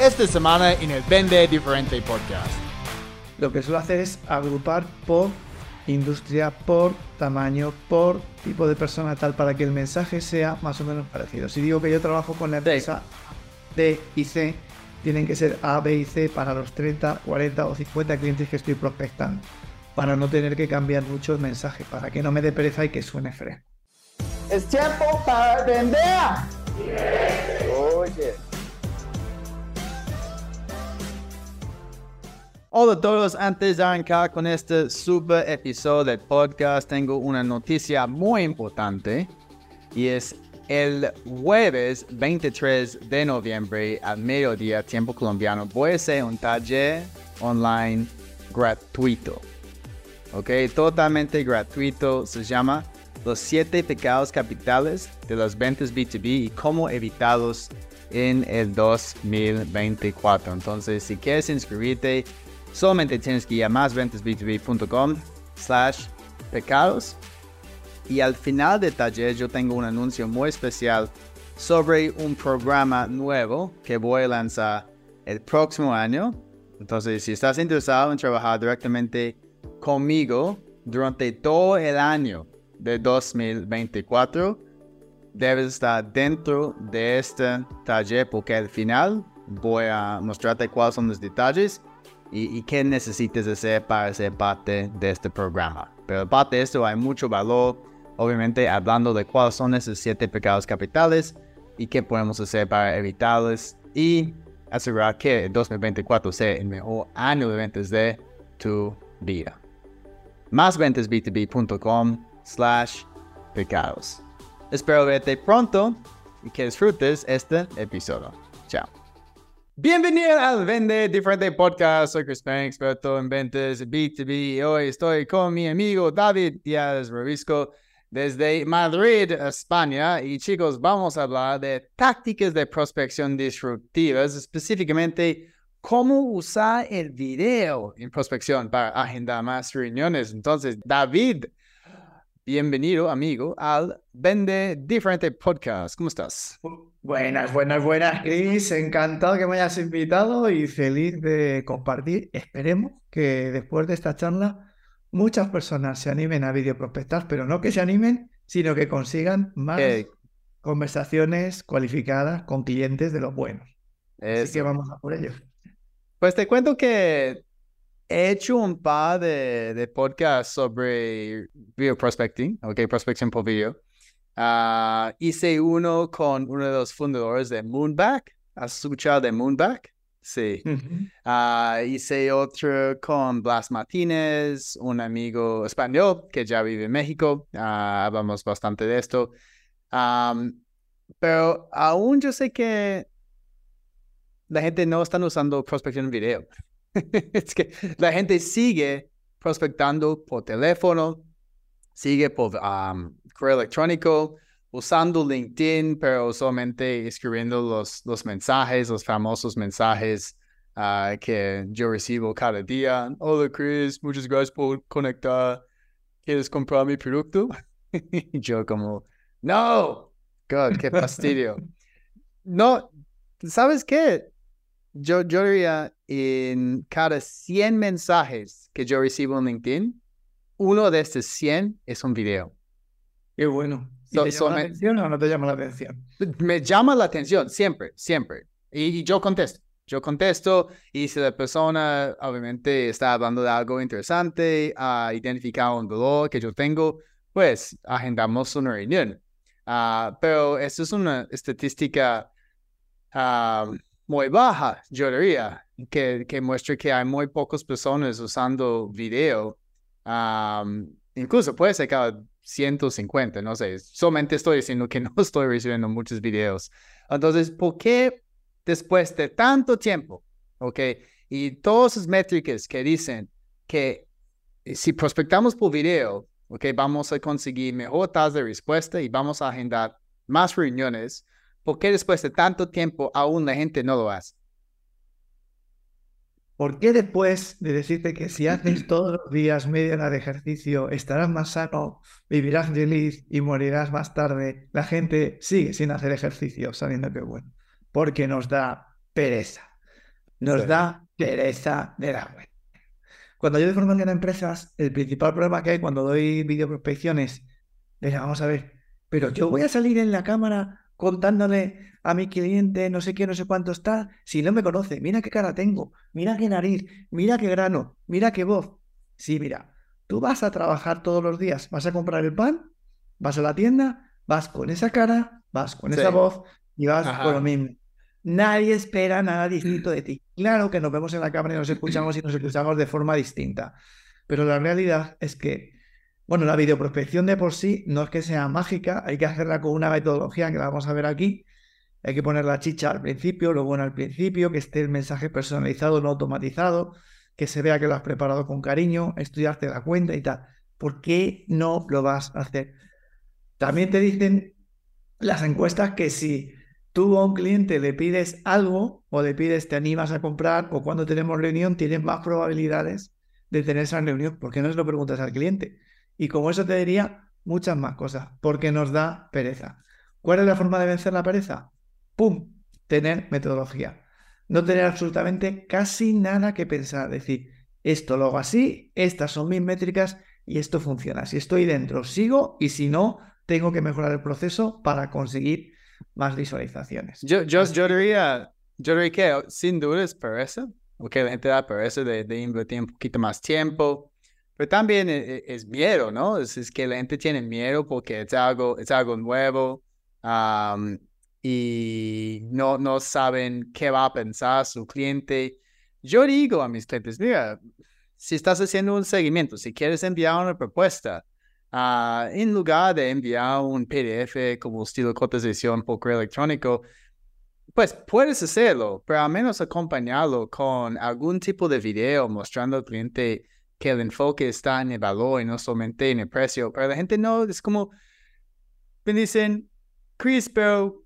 esta semana en el Vende Diferente Podcast. Lo que suelo hacer es agrupar por industria, por tamaño, por tipo de persona tal, para que el mensaje sea más o menos parecido. Si digo que yo trabajo con la empresa D y C, tienen que ser A, B y C para los 30, 40 o 50 clientes que estoy prospectando, para no tener que cambiar mucho el mensaje, para que no me dé pereza y que suene fresco. Es tiempo para vender. Oye. Hola a todos, antes de arrancar con este super episodio del podcast, tengo una noticia muy importante y es el jueves 23 de noviembre al mediodía, tiempo colombiano, voy a hacer un taller online gratuito. Ok, totalmente gratuito, se llama Los 7 pecados capitales de las ventas B2B y cómo evitarlos en el 2024. Entonces, si quieres inscribirte, Solamente tienes que ir a másventasb2b.com slash pecados. Y al final del taller yo tengo un anuncio muy especial sobre un programa nuevo que voy a lanzar el próximo año. Entonces, si estás interesado en trabajar directamente conmigo durante todo el año de 2024, debes estar dentro de este taller porque al final voy a mostrarte cuáles son los detalles y, qué necesites hacer para ser parte de este programa. Pero aparte de esto hay mucho valor, obviamente hablando de cuáles son esos siete pecados capitales y qué podemos hacer para evitarlos y asegurar que el 2024 sea el mejor año de ventas de tu vida. Másventasb2b.com slash pecados. Espero verte pronto y que disfrutes este episodio. Chao. Bienvenido al Vende Diferente Podcast. Soy Chris Payne, experto en ventas B2B. Hoy estoy con mi amigo David Díaz Revisco desde Madrid, España. Y chicos, vamos a hablar de tácticas de prospección disruptivas, específicamente cómo usar el video en prospección para agendar más reuniones. Entonces, David, bienvenido amigo al Vende Diferente Podcast. ¿Cómo estás? Buenas, buenas, buenas, Chris. Encantado que me hayas invitado y feliz de compartir. Esperemos que después de esta charla muchas personas se animen a videoprospectar, pero no que se animen, sino que consigan más conversaciones cualificadas con clientes de los buenos. Así que vamos a por ello. Pues te cuento que he hecho un par de, de podcasts sobre video prospecting, ok, prospección por video. Uh, hice uno con uno de los fundadores de Moonback. ¿Has escuchado de Moonback? Sí. Uh, hice otro con Blas Martínez, un amigo español que ya vive en México. Uh, hablamos bastante de esto. Um, pero aún yo sé que la gente no está usando prospección en video. es que la gente sigue prospectando por teléfono, sigue por um, correo electrónico, usando LinkedIn, pero solamente escribiendo los, los mensajes, los famosos mensajes uh, que yo recibo cada día. Hola Chris, muchas gracias por conectar. ¿Quieres comprar mi producto? yo como, no, God, qué fastidio. no, ¿sabes qué? Yo, yo diría en cada 100 mensajes que yo recibo en LinkedIn, uno de estos 100 es un video. Qué bueno. ¿Te llama la atención o no te llama la atención? Me llama la atención, siempre, siempre. Y, yo contesto. Yo contesto y si la persona obviamente está hablando de algo interesante, ha identificado un dolor que yo tengo, pues agendamos una reunión. Uh, pero esto es una estadística uh, muy baja, yo diría, que, que muestra que hay muy pocas personas usando video. Incluso puede ser cada 150, no sé, solamente estoy diciendo que no estoy recibiendo muchos videos. Entonces, ¿por qué después de tanto tiempo, ok, y todas esas métricas que dicen que si prospectamos por video, ok, vamos a conseguir mejor tasa de respuesta y vamos a agendar más reuniones, ¿por qué después de tanto tiempo aún la gente no lo hace? ¿Por qué después de decirte que si haces todos los días media hora de ejercicio estarás más sano, vivirás feliz y morirás más tarde, la gente sigue sin hacer ejercicio sabiendo que bueno? Porque nos da pereza. Nos da pereza de la web. Cuando yo doy formación a empresas, el principal problema que hay cuando doy videoprospecciones es, vamos a ver, pero yo voy a salir en la cámara contándole a mi cliente no sé qué, no sé cuánto está, si no me conoce, mira qué cara tengo, mira qué nariz, mira qué grano, mira qué voz. Sí, mira, tú vas a trabajar todos los días, vas a comprar el pan, vas a la tienda, vas con esa cara, vas con esa voz y vas con lo mismo. Nadie espera nada distinto de ti. Claro que nos vemos en la cámara y nos escuchamos y nos escuchamos de forma distinta. Pero la realidad es que, bueno, la videoprospección de por sí no es que sea mágica, hay que hacerla con una metodología que la vamos a ver aquí. Hay que poner la chicha al principio, lo bueno al principio, que esté el mensaje personalizado, no automatizado, que se vea que lo has preparado con cariño, estudiarte la cuenta y tal. ¿Por qué no lo vas a hacer? También te dicen las encuestas que si tú a un cliente le pides algo o le pides te animas a comprar o cuando tenemos reunión tienes más probabilidades de tener esa reunión. ¿Por qué no se lo preguntas al cliente? Y como eso te diría muchas más cosas, porque nos da pereza. ¿Cuál es la forma de vencer la pereza? ¡Pum! Tener metodología. No tener absolutamente casi nada que pensar. Decir, esto lo hago así, estas son mis métricas y esto funciona. Si estoy dentro, sigo y si no, tengo que mejorar el proceso para conseguir más visualizaciones. Yo, yo, yo, diría, yo diría que sin duda es pereza, porque la gente da pereza de, de invertir un poquito más tiempo, pero también es, e, es miedo, ¿no? Es, es, que la gente tiene miedo porque es algo, es algo nuevo um, y no, no saben qué va a pensar su cliente. Yo digo a mis clientes, mira, si estás haciendo un seguimiento, si quieres enviar una propuesta, Uh, en lugar de enviar un PDF como estilo cotización por correo electrónico, pues puedes hacerlo, pero al menos acompañarlo con algún tipo de video mostrando al cliente que el enfoque está en el valor y no solamente en el precio. Pero la gente no, es como, me dicen, Chris, pero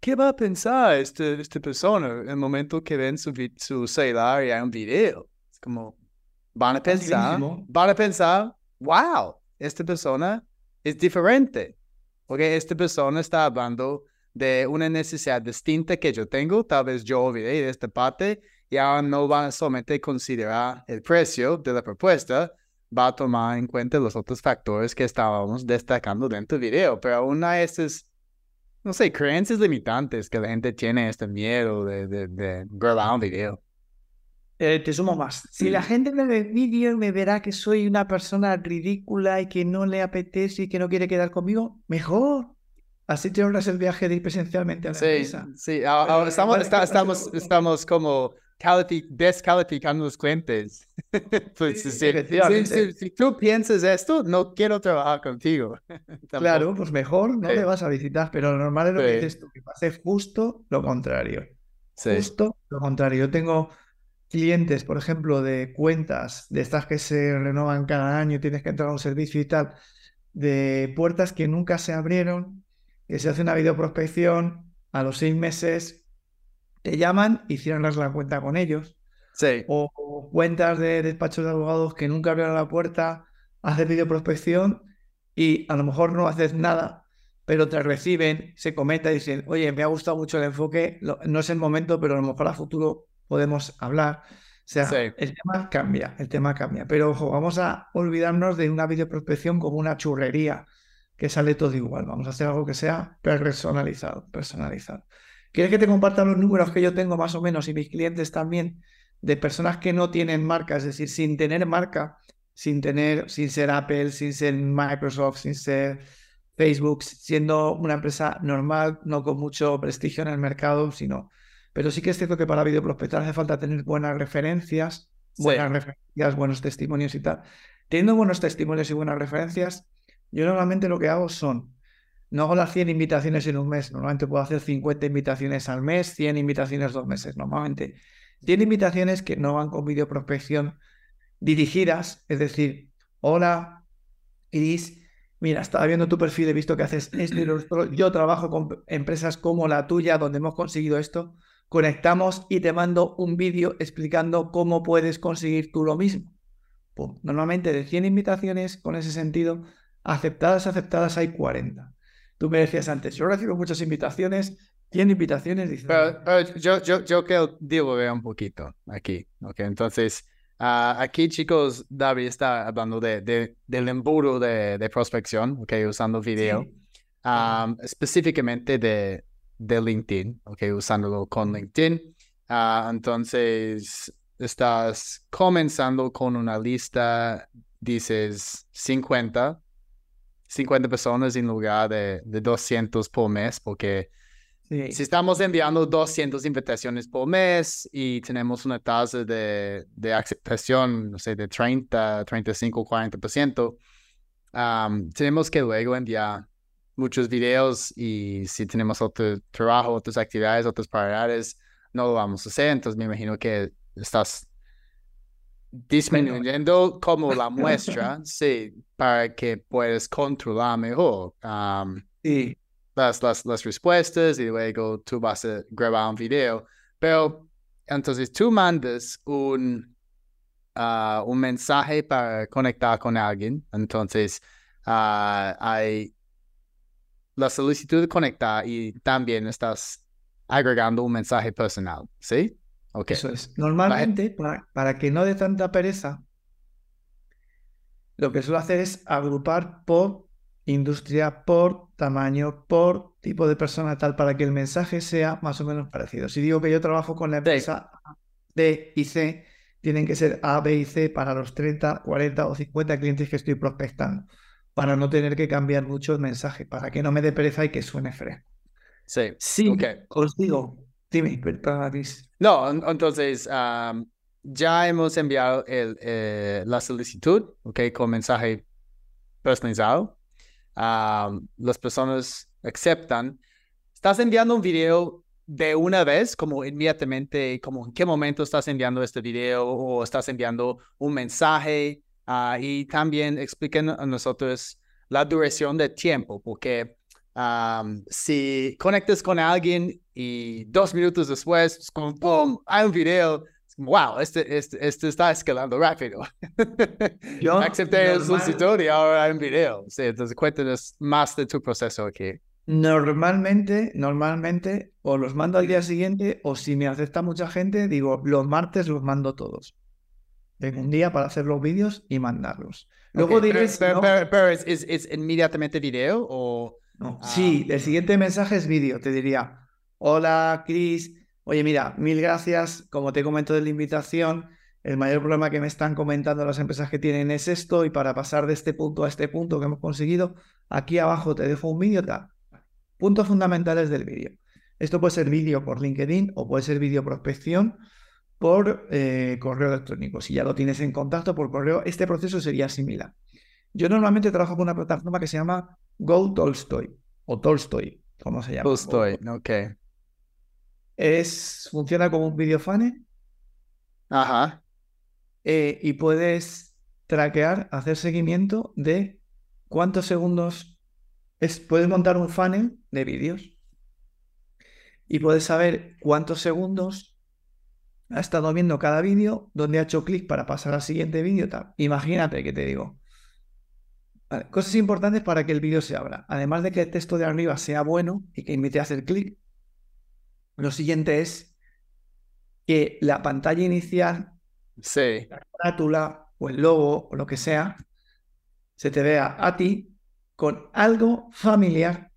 ¿qué va a pensar este, esta persona en el momento que ven su, su celular y hay un video? Es como, van a pensar, van a pensar, wow, esta persona es diferente, porque esta persona está hablando de una necesidad distinta que yo tengo, tal vez yo olvidé de esta parte y ahora no van a solamente considerar el precio de la propuesta, va a tomar en cuenta los otros factores que estábamos destacando dentro del video, pero aún hay estas, no sé, creencias limitantes que la gente tiene este miedo de, de, de grabar un video. Eh, te sumo más. Si la gente me ve vídeo y me verá que soy una persona ridícula y que no le apetece y que no quiere quedar conmigo, mejor. Así te ahorras el viaje de ir presencialmente a la sí, empresa. Sí, ahora estamos, estamos, estamos como descalificando los clientes. pues, sí, si, si, tú piensas esto, no quiero trabajar contigo. claro, pues mejor no le vas a visitar, pero lo normal es lo que dices tú, que pase justo lo contrario. Justo lo contrario. Yo tengo clientes, por ejemplo, de cuentas, de estas que se renovan cada año, tienes que entrar a un servicio y tal, de puertas que nunca se abrieron, que se hace una videoprospección, a los seis meses te llaman y cierras la cuenta con ellos. Sí. O, cuentas de despachos de abogados que nunca abrieron la puerta, haces videoprospección y a lo mejor no haces nada, pero te reciben, se comenta y dicen, oye, me ha gustado mucho el enfoque, no es el momento, pero a lo mejor a futuro podemos hablar. O sea, el tema cambia, el tema cambia. Pero ojo, vamos a olvidarnos de una videoprospección como una churrería, que sale todo igual. Vamos a hacer algo que sea personalizado, personalizado. ¿Quieres que te comparta los números que yo tengo más o menos y mis clientes también de personas que no tienen marca, es decir, sin tener marca, sin tener, sin ser Apple, sin ser Microsoft, sin ser Facebook, siendo una empresa normal, no con mucho prestigio en el mercado, sino pero sí que es cierto que para videoprospectar hace falta tener buenas referencias, buenas referencias, buenos testimonios y tal. Teniendo buenos testimonios y buenas referencias, yo normalmente lo que hago son, no hago las 100 invitaciones en un mes, normalmente puedo hacer 50 invitaciones al mes, 100 invitaciones dos meses, normalmente. 100 invitaciones que no van con videoprospección dirigidas, es decir, hola, Iris, mira, estaba viendo tu perfil, he visto que haces esto yo trabajo con empresas como la tuya donde hemos conseguido esto, conectamos y te mando un vídeo explicando cómo puedes conseguir tú lo mismo. Normalmente de 100 invitaciones con ese sentido, aceptadas, aceptadas hay 40. Tú me decías antes, yo recibo muchas invitaciones, Tiene invitaciones, dice. Pero, pero yo, yo, yo quiero divulgar un poquito aquí, ¿ok? Entonces, ah, aquí, chicos, David está hablando de, de del embudo de, de, prospección, ¿ok? Usando video. Sí. Um, específicamente de, de LinkedIn, ¿ok? Usándolo con LinkedIn. Ah, entonces, estás comenzando con una lista, dices 50, 50 personas en lugar de, de 200 por mes, porque Sí. si estamos enviando 200 invitaciones por mes y tenemos una tasa de, de aceptación, no sé, de 30, 35, 40%, um, tenemos que luego enviar muchos videos y si tenemos otro trabajo, otras actividades, otras prioridades, no lo vamos a hacer. Entonces me imagino que estás disminuyendo como la muestra, sí, para que puedas controlar mejor um, Sí. las, las, las respuestas y luego tú vas a grabar un video. Pero entonces tú mandas un, ah, un mensaje para conectar con alguien. Entonces ah, hay la solicitud de conectar y también estás agregando un mensaje personal, ¿sí? Eso es. Normalmente, para, para que no dé tanta pereza, lo que suelo hacer es agrupar por industria, por tamaño, por tipo de persona, tal, para que el mensaje sea más o menos parecido. Si digo que yo trabajo con la empresa A, B y C, tienen que ser A, B y C para los 30, 40 o 50 clientes que estoy prospectando, para no tener que cambiar mucho el mensaje, para que no me dé pereza y que suene fresco. Sí. Sí, os digo, dime, perdona, Luis. No, en- entonces am, ya hemos enviado el, eh, la solicitud, ok, con mensaje personalizado. Am, las personas aceptan. Estás enviando un video de una vez, como inmediatamente, como en qué momento estás enviando este video o estás enviando un mensaje. ah, y también expliquen a nosotros la duración de tiempo, porque am, si conectas con alguien y dos minutos después, es como, ¡pum!, hay un video. Es como, Wow, este, este, este está escalando rápido. Yo, Acepté el solicitud y ahora hay un video. Sí, entonces cuéntanos más de tu proceso aquí. Normalmente, normalmente, o los mando al día siguiente, o si me acepta mucha gente, digo, los martes los mando todos. Tengo un día para hacer los vídeos y mandarlos. Luego Ok, diré pero, si pero- no- pero- pero ¿es, es, es inmediatamente video o...? no. Ah. Sí, el siguiente mensaje es vídeo. Te diría, hola, Chris. Oye, mira, mil gracias. Como te comento de la invitación, el mayor problema que me están comentando las empresas que tienen es esto. Y para pasar de este punto a este punto que hemos conseguido, aquí abajo te dejo un vídeo. Puntos fundamentales del vídeo. Esto puede ser vídeo por LinkedIn o puede ser vídeo prospección por eh, correo electrónico. Si ya lo tienes en contacto por correo, este proceso sería similar. Yo normalmente trabajo con una plataforma que se llama Go Tolstoy o Tolstoy, como se llama. Tolstoy, ok. Es, funciona como un video funnel Ajá. eh, y puedes traquear, hacer seguimiento de cuántos segundos es, puedes montar un funnel de vídeos y puedes saber cuántos segundos ha estado viendo cada vídeo, dónde ha hecho clic para pasar al siguiente vídeo, tal. Imagínate que te digo. Vale, Cosas importantes para que el vídeo se abra. Además de que el texto de arriba sea bueno y que invite a hacer clic, lo siguiente es que la pantalla inicial Sí. la carátula o el logo o lo que sea, se te vea a ti con algo familiar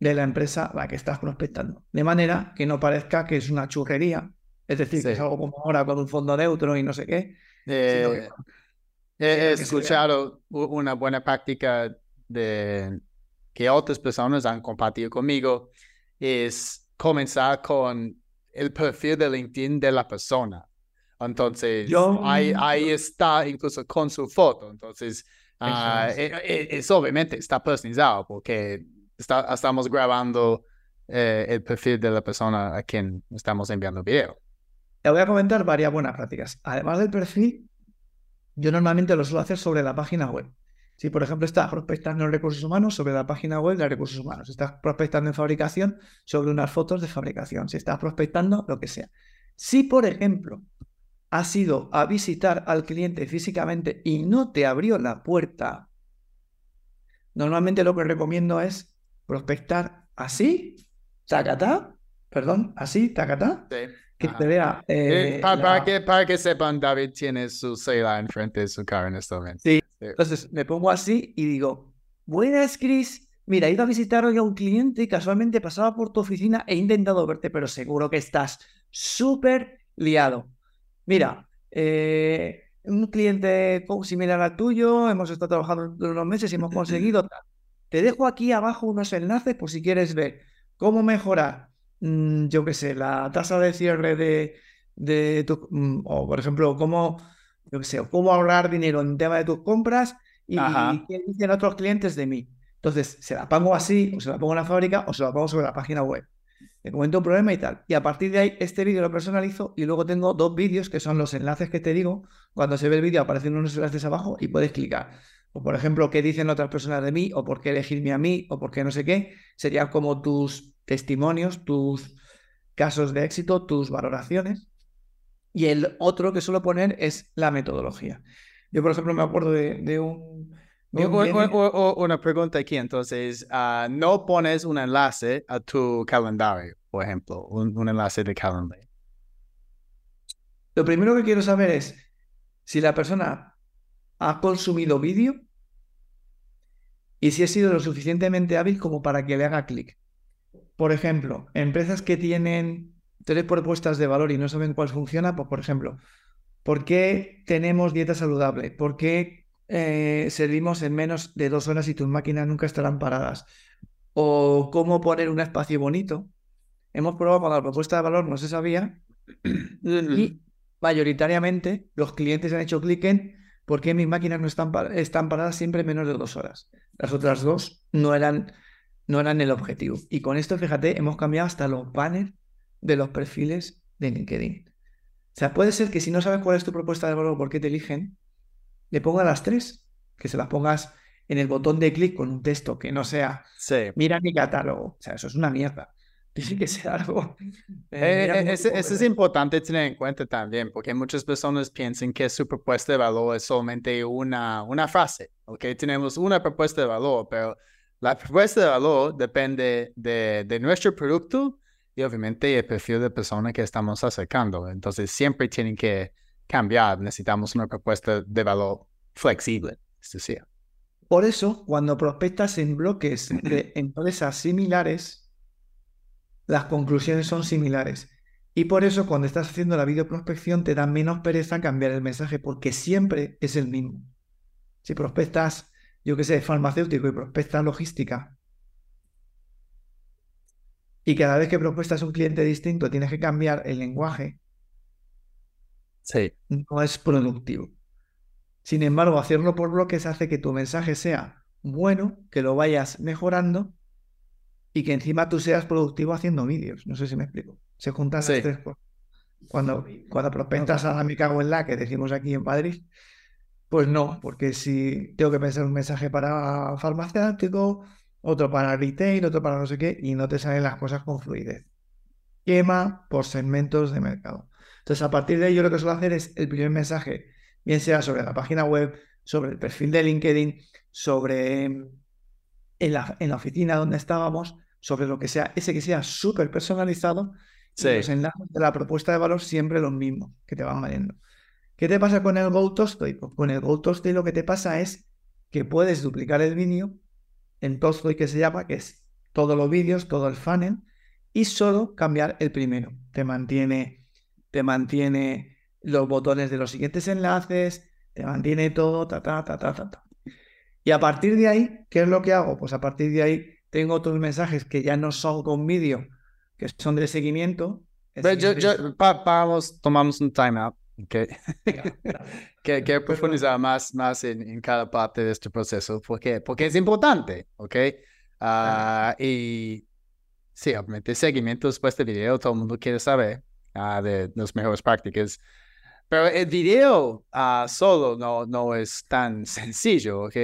de la empresa a la que estás prospectando. De manera que no parezca que es una churrería, es decir, que es algo como ahora con un fondo neutro y no sé qué. Eh, que- he escuchado una buena práctica de que otras personas han compartido conmigo es comenzar con el perfil de LinkedIn de la persona. Entonces, Yo- ahí, ahí está incluso con su foto. Entonces, es. es obviamente está personalizado porque está- estamos grabando eh, el perfil de la persona a quien estamos enviando video. Te voy a comentar varias buenas prácticas. Además del perfil, yo normalmente lo suelo hacer sobre la página web. Si, por ejemplo, estás prospectando en recursos humanos, sobre la página web de recursos humanos. Si estás prospectando en fabricación, sobre unas fotos de fabricación. Si estás prospectando, lo que sea. Si, por ejemplo, has ido a visitar al cliente físicamente y no te abrió la puerta, normalmente lo que recomiendo es prospectar así tacatá, perdón, así, tacatá, Sí. que Ajá. te vea. Eh, eh, pa- para, la- que, para que sepan, David tiene su cela enfrente de su cara en este momento. Sí. Sí. Entonces me pongo así y digo, buenas, Chris. Mira, he ido a visitar hoy a un cliente y casualmente pasaba por tu oficina e he intentado verte, pero seguro que estás súper liado. Mira, eh, un cliente similar al tuyo, hemos estado trabajando unos meses y hemos conseguido tal. Te dejo aquí abajo unos enlaces por si quieres ver cómo mejorar, mm, yo qué sé, la tasa de cierre de, de tu, mm, o por ejemplo, cómo, yo qué sé, o cómo ahorrar dinero en tema de tus compras y, qué dicen otros clientes de mí. Entonces, se la pongo así, o se la pongo en la fábrica, o se la pongo sobre la página web. Le comento un problema y tal. Y a partir de ahí, este vídeo lo personalizo y luego tengo dos vídeos que son los enlaces que te digo. Cuando se ve el vídeo aparecen unos enlaces abajo y puedes clicar. O por ejemplo, qué dicen otras personas de mí, o por qué elegirme a mí, o por qué no sé qué. Serían como tus testimonios, tus casos de éxito, tus valoraciones. Y el otro que suelo poner es la metodología. Yo, por ejemplo, me acuerdo de, de un... de un Una pregunta aquí, entonces, ah, no pones un enlace a tu calendario, por ejemplo, un, un enlace de calendario. Lo primero que quiero saber es si la persona ha consumido vídeo y si ha sido lo suficientemente hábil como para que le haga clic. Por ejemplo, empresas que tienen tres propuestas de valor y no saben cuál funciona, pues por ejemplo, ¿por qué tenemos dieta saludable? ¿Por qué eh, servimos en menos de dos horas y tus máquinas nunca estarán paradas? ¿O cómo poner un espacio bonito? Hemos probado cuando la propuesta de valor no se sabía y mayoritariamente los clientes han hecho clic en por qué mis máquinas no están, están paradas siempre menos de dos horas. Las otras dos no eran, no eran el objetivo. Y con esto, fíjate, hemos cambiado hasta los banners de los perfiles de LinkedIn. O sea, puede ser que si no sabes cuál es tu propuesta de valor, por qué te eligen, le pongas las tres, que se las pongas en el botón de clic con un texto que no sea Sí. mira mi catálogo. O sea, eso es una mierda. Tiene que ser algo. eh, Eh, eh, Eso es importante tener en cuenta también, porque muchas personas piensan que su propuesta de valor es solamente una, una frase, ¿ok? Tenemos una propuesta de valor, pero la propuesta de valor depende de, de nuestro producto y obviamente el perfil de persona que estamos acercando. Entonces, siempre tienen que cambiar. Necesitamos una propuesta de valor flexible, es decir. Por eso, cuando prospectas en bloques de empresas similares, las conclusiones son similares. Y por eso, cuando estás haciendo la videoprospección, te da menos pereza cambiar el mensaje, porque siempre es el mismo. Si prospectas, yo qué sé, farmacéutico y prospectas logística, y cada vez que prospectas un cliente distinto tienes que cambiar el lenguaje, Sí. no es productivo. Sin embargo, hacerlo por bloques hace que tu mensaje sea bueno, que lo vayas mejorando y que encima tú seas productivo haciendo vídeos. No sé si me explico. Se juntan Sí. las tres cosas. Cuando, cuando prospectas a la me cago en la que decimos aquí en Madrid, pues no, porque si tengo que pensar un mensaje para farmacéutico, otro para retail, otro para no sé qué, y no te salen las cosas con fluidez. Quema por segmentos de mercado. Entonces, a partir de ahí, yo lo que suelo hacer es el primer mensaje, bien sea sobre la página web, sobre el perfil de LinkedIn, sobre en la, en la oficina donde estábamos, sobre lo que sea, ese que sea súper personalizado, Sí. los enlaces de la propuesta de valor siempre los mismos que te van valiendo. ¿Qué te pasa con el Go Tostoy? Pues con el Go Tostoy lo que te pasa es que puedes duplicar el vídeo en Tostoy que se llama, que es todos los vídeos, todo el funnel, y solo cambiar el primero. Te mantiene, te mantiene los botones de los siguientes enlaces, te mantiene todo, ta, ta, ta, ta, ta, ta. Y a partir de ahí, ¿qué es lo que hago? Pues a partir de ahí tengo otros mensajes que ya no son con vídeo, que son de seguimiento. Pero yo, pa- tomamos un time out. Okay. Venga, que, que profundizar más, más en, en cada parte de este proceso, porque, porque es importante, ¿ok? Ah, y sí, obviamente, seguimiento después del video, todo el mundo quiere saber ah, de las mejores prácticas. Pero el video ah, solo no, no es tan sencillo, ¿ok?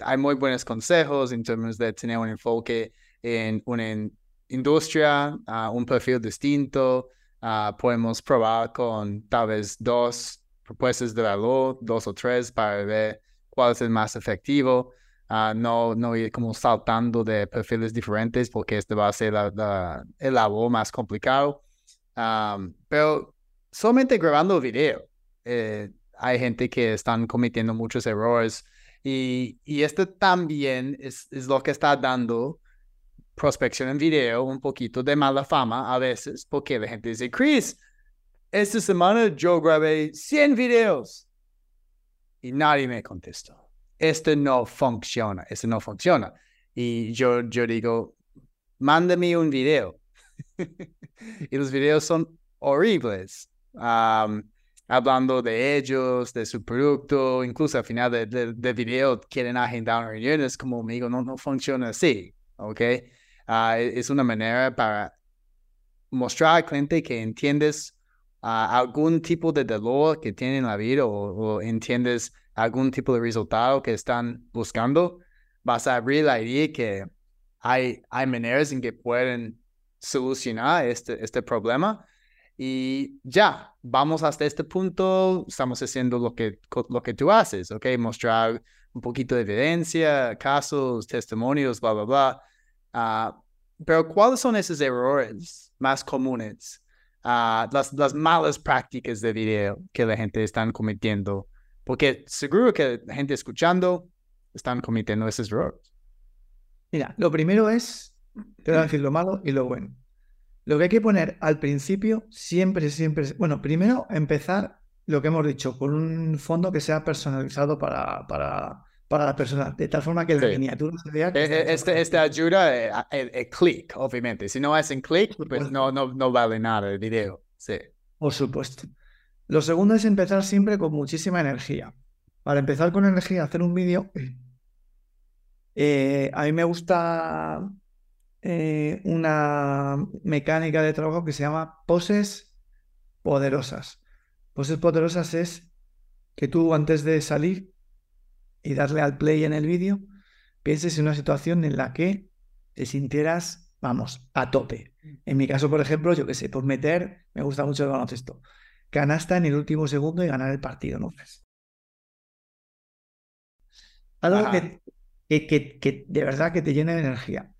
Hay muy buenos consejos en términos de tener un enfoque en una in- industria, un perfil distinto. Ah, podemos probar con tal vez dos propuestas de valor, dos o tres, para ver cuál es el más efectivo. Ah, no, no ir como saltando de perfiles diferentes porque este va a ser el labor más complicado. pero solamente grabando video. Eh, hay gente que están cometiendo muchos errores y, y este también es, es lo que está dando prospección en video un poquito de mala fama a veces porque la gente dice, Chris, esta semana yo grabé 100 videos y nadie me contestó esto no funciona, esto no funciona. Y yo, yo digo, mándame un video. y los videos son horribles. hablando de ellos, de su producto, incluso al final del de, video quieren agendar reuniones como amigo, no, no funciona así, ¿ok? Ah, e, es una manera para mostrar al cliente que entiendes ah, algún tipo de dolor que tiene en la vida o, o entiendes algún tipo de resultado que están buscando, vas a abrir la idea que hay, hay maneras en que pueden solucionar este, este problema. Y ya, vamos hasta este punto, estamos haciendo lo que, lo que tú haces, ¿ok? Mostrar un poquito de evidencia, casos, testimonios, bla, bla, bla. Ah, pero ¿cuáles son esos errores más comunes? Uh, las, las malas prácticas de video que la gente está cometiendo porque seguro que la gente escuchando están cometiendo esos errores. Mira, lo primero es, te voy a decir lo malo y lo bueno. Lo que hay que poner al principio, siempre, siempre, bueno, primero empezar lo que hemos dicho, con un fondo que sea personalizado para, para, para la persona, de tal forma que la miniatura se vea. Que eh, eh, este, este, ayuda el, el, clic, obviamente. Si no hacen clic, pues no, no, no vale nada el video. Sí. Por supuesto. Lo segundo es empezar siempre con muchísima energía. Para empezar con energía, hacer un vídeo, eh, a mí me gusta eh, una mecánica de trabajo que se llama poses poderosas. Poses poderosas es que tú antes de salir y darle al play en el vídeo, pienses en una situación en la que te sintieras, vamos, a tope. En mi caso, por ejemplo, yo qué sé, por meter, me gusta mucho el baloncesto canasta en el último segundo y ganar el partido, ¿no? Algo que, que, que, de verdad que te llena de energía.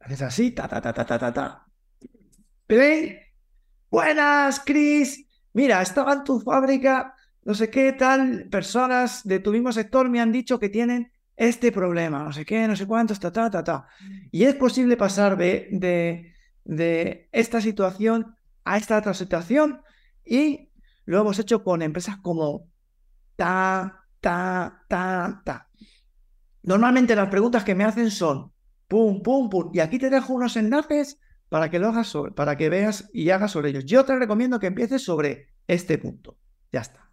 Haces así, ta, ta, ta, ta, ta, ta, ta. Buenas, Chris. Mira, estaba en tu fábrica, no sé qué tal, personas de tu mismo sector me han dicho que tienen este problema, no sé qué, no sé cuántos, ta, ta, ta, ta. Y es posible pasar de, de, de esta situación a esta otra situación y lo hemos hecho con empresas como ta, ta, ta, ta. Normalmente las preguntas que me hacen son pum, pum, pum. Y aquí te dejo unos enlaces para que lo hagas sobre, para que veas y hagas sobre ellos. Yo te recomiendo que empieces sobre este punto. Ya está.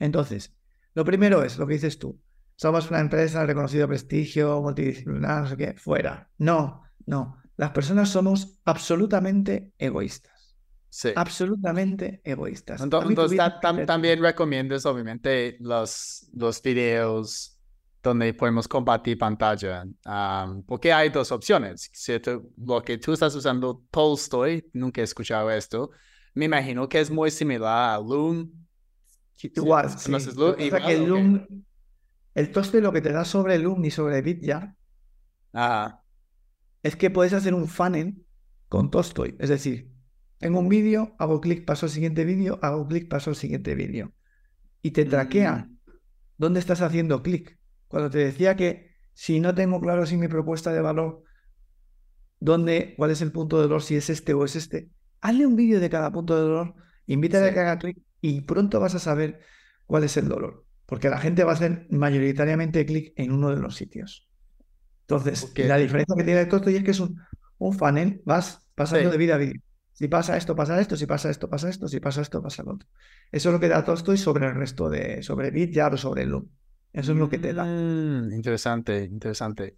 Entonces, lo primero es lo que dices tú. Somos una empresa de reconocido prestigio, multidisciplinar, no sé qué, fuera. No, no. Las personas somos absolutamente egoístas. Absolutamente egoístas. Entonces, también recomiendas, obviamente, los, los videos donde podemos compartir pantalla, porque hay dos opciones. ¿cierto? Lo que tú estás usando, Tolstoy, nunca he escuchado esto, me imagino que es muy similar a Loom. Igual, sí. El, Loom el lo que te da sobre Loom y sobre Vidya es que puedes hacer un funnel con Tolstoy. Es decir, tengo un vídeo, hago clic, paso al siguiente vídeo, hago clic, paso al siguiente vídeo. Y te traquea mm. dónde estás haciendo clic. Cuando te decía que si no tengo claro si mi propuesta de valor, dónde, cuál es el punto de dolor, si es este o es este, hazle un vídeo de cada punto de dolor, invítale a que haga clic y pronto vas a saber cuál es el dolor. Porque la gente va a hacer mayoritariamente clic en uno de los sitios. Entonces, la diferencia que tiene todo esto es que es un, un funnel, vas pasando de vida a vida. Si pasa esto, pasa esto, si pasa esto, pasa esto, si pasa esto, pasa lo otro. Eso es lo que da Tolstoy sobre el resto de, sobre BitYard o sobre Loom. Eso es lo que te da. Mm, interesante, interesante.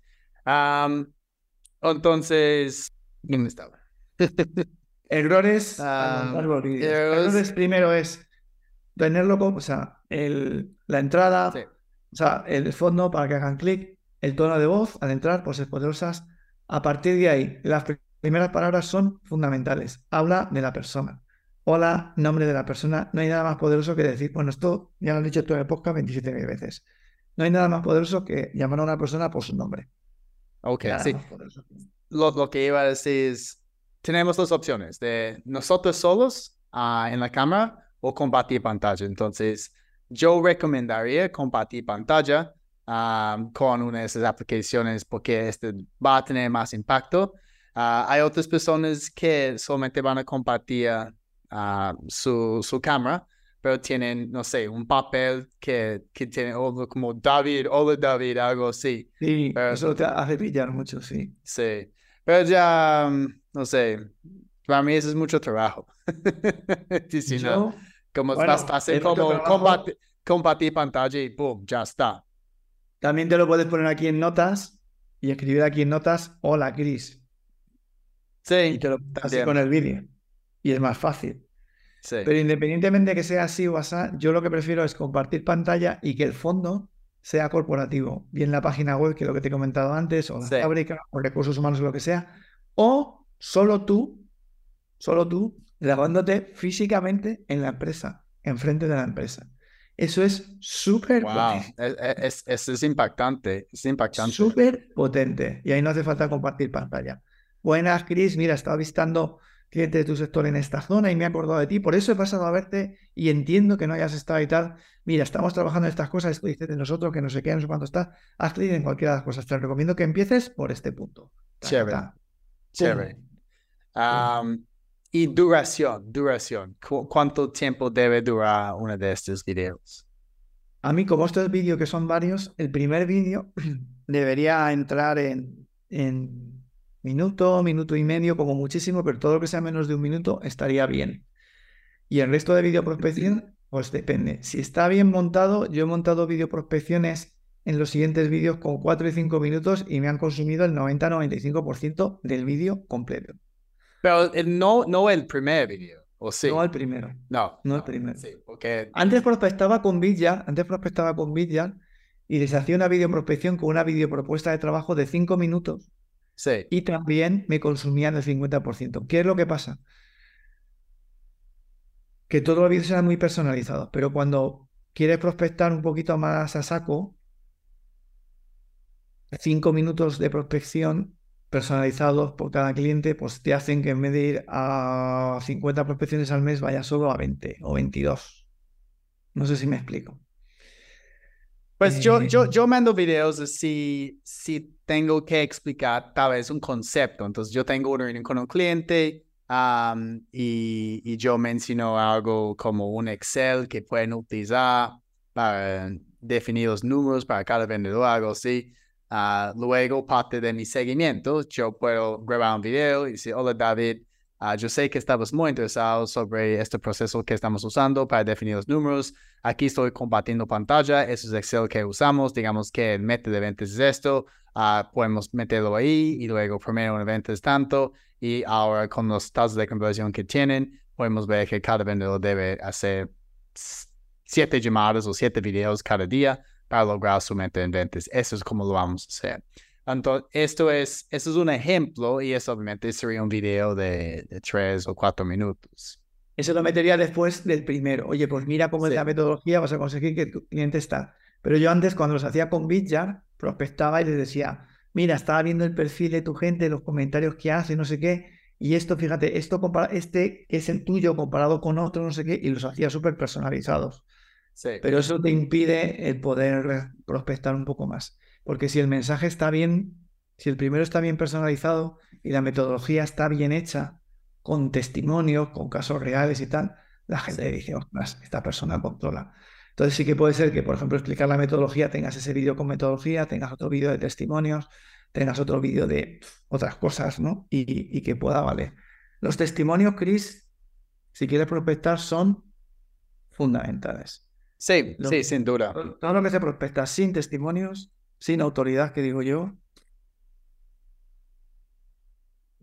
entonces, ¿dónde estaba? errores, errores. primero es tenerlo como, o sea, el, la entrada, o sea, el fondo para que hagan clic, el tono de voz al entrar, pues es poderosas. A partir de ahí, las primeras palabras son fundamentales. Habla de la persona. Hola, nombre de la persona. No hay nada más poderoso que decir, bueno, esto ya lo han dicho todo en el podcast 27.000 veces. No hay nada más poderoso que llamar a una persona por su nombre. Ok, Nada sí. Lo, lo que iba a decir es, tenemos dos opciones, de nosotros solos ah, en la cámara o compartir pantalla. Entonces, yo recomendaría compartir pantalla ah, con una de esas aplicaciones porque este va a tener más impacto. Ah, hay otras personas que solamente van a compartir ah, su, su cámara, pero tienen, no sé, un papel que, que tiene o como David, hola David, algo así. Sí, Pero- eso te hace pillar mucho, sí. Sí, pero ya, mm, no sé, para mí eso es mucho trabajo. Sí, no, como bueno, es mucho como pantalla y boom, ya está. también te lo puedes poner aquí en notas y escribir aquí en notas, hola Chris, Sí, y te lo así con el vídeo. Y es más fácil. sí, Pero independientemente de que sea así o así, yo lo que prefiero es compartir pantalla y que el fondo sea corporativo, bien la página web, que es lo que te he comentado antes, o la Sí. fábrica, o recursos humanos, o lo que sea, o solo tú, solo tú, grabándote físicamente en la empresa, enfrente de la empresa. Eso es súper wow, potente. es, es, es, impactante, es impactante. Súper potente. Y ahí no hace falta compartir pantalla. Buenas, Chris. Mira, estaba visitando clientes de tu sector en esta zona y me he acordado de ti. Por eso he pasado a verte y entiendo que no hayas estado y tal. Mira, estamos trabajando en estas cosas. Esto dices de nosotros, que no sé qué, no sé cuánto está. Haz clic en cualquiera de las cosas. Te recomiendo que empieces por este punto. Ta, Chévere, ta. chévere. Y duración, duración. ¿Cu- ¿Cuánto tiempo debe durar uno de estos videos? A mí, como estos vídeos que son varios, el primer vídeo debería entrar en, en minuto, minuto y medio, como muchísimo, pero todo lo que sea menos de un minuto estaría bien. Y el resto de vídeo prospección, pues depende. Si está bien montado, yo he montado vídeo prospecciones en los siguientes vídeos con 4 y 5 minutos y me han consumido el 90-95% del vídeo completo. Pero el- no, no el primer video, ¿o sí? No al primero. No, no el primero. Sí, porque Antes prospectaba con Vidyard, antes prospectaba con Vidyard y les hacía una videoprospección con una videopropuesta de trabajo de 5 minutos sí, y también me consumían el 50%. ¿Qué es lo que pasa? Que todos los vídeos eran muy personalizados, pero cuando quieres prospectar un poquito más a saco, 5 minutos de prospección personalizados por cada cliente, pues te hacen que en vez de ir a 50 prospecciones al mes, vaya solo a 20 o 22. No sé si me explico. Pues yo, yo, Eh, yo mando videos si, si tengo que explicar tal vez un concepto. Entonces yo tengo una reunión con un cliente y, y yo menciono algo como un Excel que pueden utilizar para definir los números para cada vendedor, algo así. Ah, luego, parte de mi seguimiento, yo puedo grabar un video y decir, hola David, ah, yo sé que estabas muy interesado sobre este proceso que estamos usando para definir los números. Aquí estoy compartiendo pantalla, eso es Excel que usamos, digamos que el método de ventas es esto, ah, podemos meterlo ahí y luego primero una venta es tanto y ahora con los tasas de conversión que tienen, podemos ver que cada vendedor debe hacer siete llamadas o siete videos cada día para lograr su meta en ventas. Eso es como lo vamos a hacer. Entonces, esto es, esto es un ejemplo y eso obviamente sería un video de, de tres o cuatro minutos. Eso lo metería después del primero. Oye, pues mira cómo es Sí. la metodología, vas a conseguir que tu cliente está. Pero yo antes, cuando los hacía con Vidyard, prospectaba y les decía, mira, estaba viendo el perfil de tu gente, los comentarios que hace, no sé qué, y esto, fíjate, esto compara- este es el tuyo comparado con otro, no sé qué, y los hacía súper personalizados. Sí. Pero eso te impide el poder prospectar un poco más. Porque si el mensaje está bien, si el primero está bien personalizado y la metodología está bien hecha, con testimonios, con casos reales y tal, la gente Sí. dice, ostras, esta persona controla. Entonces sí que puede ser que, por ejemplo, explicar la metodología, tengas ese vídeo con metodología, tengas otro vídeo de testimonios, tengas otro vídeo de otras cosas, ¿no? Y, y que pueda valer. Los testimonios, Chris, si quieres prospectar, son fundamentales. Sí, Lo- sí, sin duda. Todo lo que se prospecta sin testimonios, sin autoridad, que digo yo,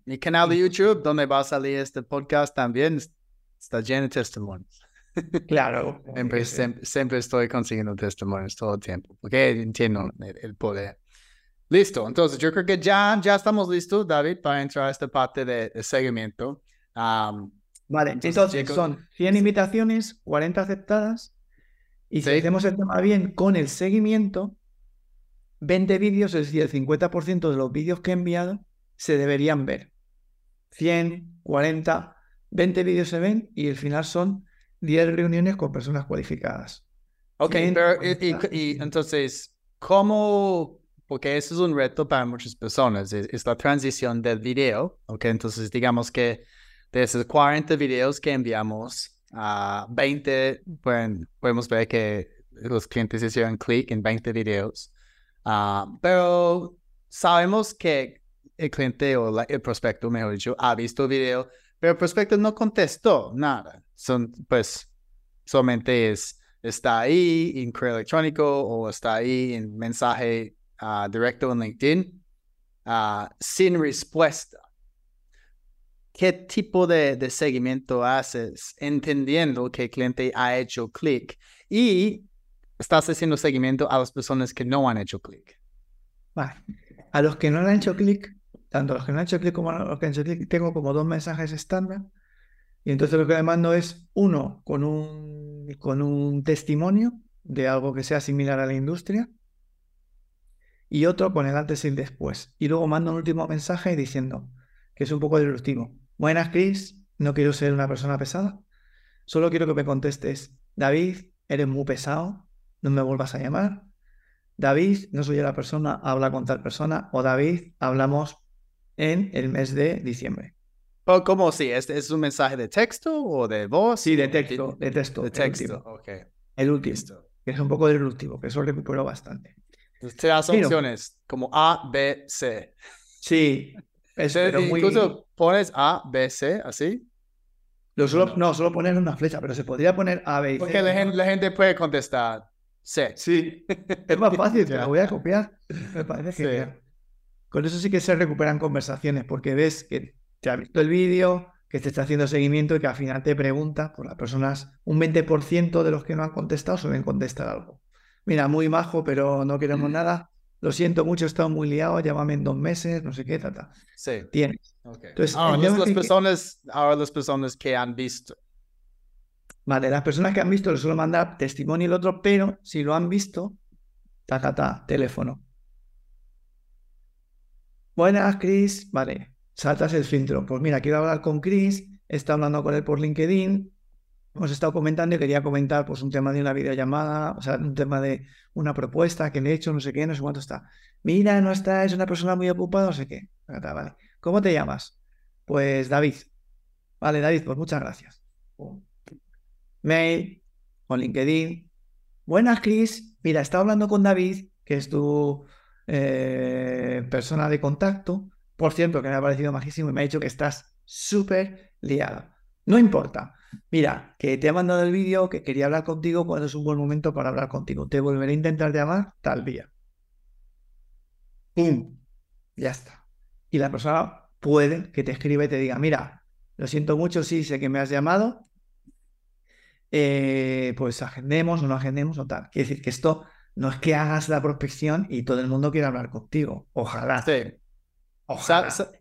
Mi canal de YouTube, donde va a salir este podcast también, es- está lleno de testimonios. claro. Siempre, siempre, siempre estoy consiguiendo testimonios todo el tiempo, porque entiendo el, el poder. Listo, entonces yo creo que ya, ya estamos listos, David, para entrar a esta parte de, de seguimiento. Am, Vale, Entonces, entonces son 100 invitaciones, 40 aceptadas. Y si Sí. hacemos el tema bien con el seguimiento, 20 vídeos, es decir, el 50% de los vídeos que he enviado se deberían ver. 100, 40, 20 vídeos se ven y al final son 10 reuniones con personas cualificadas. Ok, pero y, entonces, ¿cómo? Porque eso es un reto para muchas personas, es, la transición del video. Ok, entonces digamos que de esos 40 videos que enviamos, a 20, podemos ver que los clientes hicieron clic en 20 videos. Ah, pero sabemos que el cliente o el prospecto, mejor dicho, ha visto el video, pero el prospecto no contestó nada. Son, pues, solamente es, está ahí en correo electrónico o está ahí en mensaje ah, directo en LinkedIn ah, sin respuesta. ¿Qué tipo de, de seguimiento haces entendiendo que el cliente ha hecho clic y estás haciendo seguimiento a las personas que no han hecho clic. A los que no han hecho clic, tanto los que no han hecho clic como a los que han hecho clic, tengo como dos mensajes estándar. Y entonces lo que le mando es uno con un, con un testimonio de algo que sea similar a la industria y otro con el antes y el después. Y luego mando un último mensaje diciendo que es un poco disruptivo. Buenas, Chris. No quiero ser una persona pesada. Solo quiero que me contestes, David, eres muy pesado no me vuelvas a llamar. David, no soy la persona, habla con tal persona. O David, hablamos en el mes de diciembre. ¿Cómo si? ¿Es, ¿Es un mensaje de texto o de voz? Sí, de texto. De texto. De texto, ok. El último. Que es un poco disruptivo, que eso recupero bastante. Te das opciones como A, B, C. Sí. Es, Incluso pones A, B, C, así solo, no, solo poner una flecha, pero se podría poner A, B y C. Porque la gente, la gente puede contestar Sí. Sí. Es más fácil, te lo voy a copiar. Me parece que con eso sí que se recuperan conversaciones, porque ves que te ha visto el vídeo, que te está haciendo seguimiento y que al final te pregunta, por las personas, un 20% de los que no han contestado suelen contestar algo. Mira, muy majo, pero no queremos nada. Lo siento mucho, he estado muy liado, llámame en dos meses, no sé qué, tata. Sí. Tienes. Entonces, ahora, las, personas, ahora las personas que han visto Vale, las personas que han visto les suelo mandar testimonio el otro, pero si lo han visto, ta, ta, ta, teléfono. Buenas, Chris. Vale, saltas el filtro. Pues mira, quiero hablar con Chris, está hablando con él por LinkedIn, hemos estado comentando y quería comentar pues un tema de una videollamada, o sea, un tema de una propuesta que le he hecho, no sé qué, no sé cuánto está. Mira, no está, es una persona muy ocupada, no sé qué. ¿Cómo te llamas? Pues David. Vale, David, pues muchas gracias mail o LinkedIn. Buenas, Chris. Mira, estaba hablando con David, que es tu eh, persona de contacto. Por cierto, que me ha parecido majísimo y me ha dicho que estás súper liado. No importa. Mira, que te he mandado el vídeo, que quería hablar contigo cuando es un buen momento para hablar contigo. Te volveré a intentar llamar tal día. ¡Pum! Ya está. Y la persona puede que te escriba y te diga, mira, lo siento mucho, sí, sé que me has llamado, eh, pues agendemos o no agendemos o tal. Quiere decir que esto no es que hagas la prospección y todo el mundo quiera hablar contigo. Ojalá. Sí.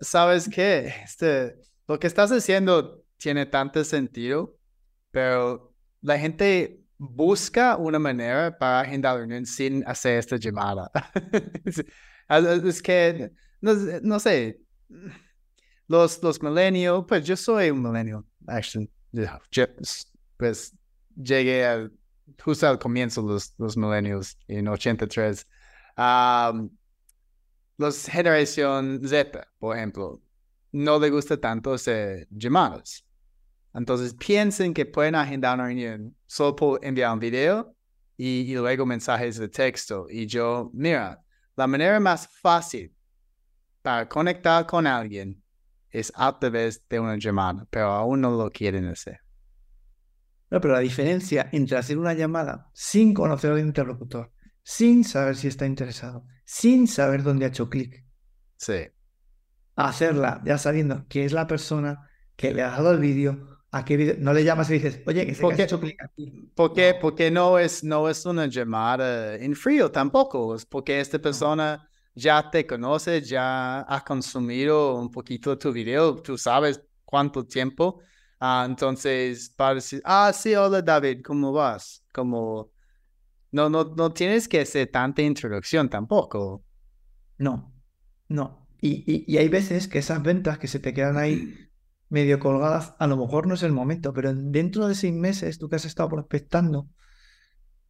¿Sabes qué? Este, lo que estás haciendo tiene tanto sentido, pero la gente busca una manera para agendar reunión sin hacer esta llamada. es que, no, sé, los, los millennials, pues yo soy un millennial, actually, pues llegué justo al comienzo los, los millennials, en 83. Um, los generación Z, por ejemplo, no le gusta tanto hacer llamadas. Entonces piensen que pueden agendar una reunión solo por enviar un video y, y, luego mensajes de texto. Y yo, mira, la manera más fácil para conectar con alguien es a través de una llamada, pero aún no lo quieren hacer. No, pero la diferencia entre hacer una llamada sin conocer al interlocutor, sin saber si está interesado, sin saber dónde ha hecho clic, sí. hacerla ya sabiendo que es la persona que le ha dado el vídeo, no le llamas y dices, oye, que se aquí. Porque, no. porque no es, no es una llamada en frío tampoco, es porque esta persona ya te conoce, ya ha consumido un poquito tu video, tú sabes cuánto tiempo Ah, entonces, para decir, ah, sí, hola David, ¿cómo vas? Como, No, no, no tienes que hacer tanta introducción tampoco. No, no. Y, y, hay veces que esas ventas que se te quedan ahí medio colgadas, a lo mejor no es el momento, pero dentro de seis meses, tú que has estado prospectando,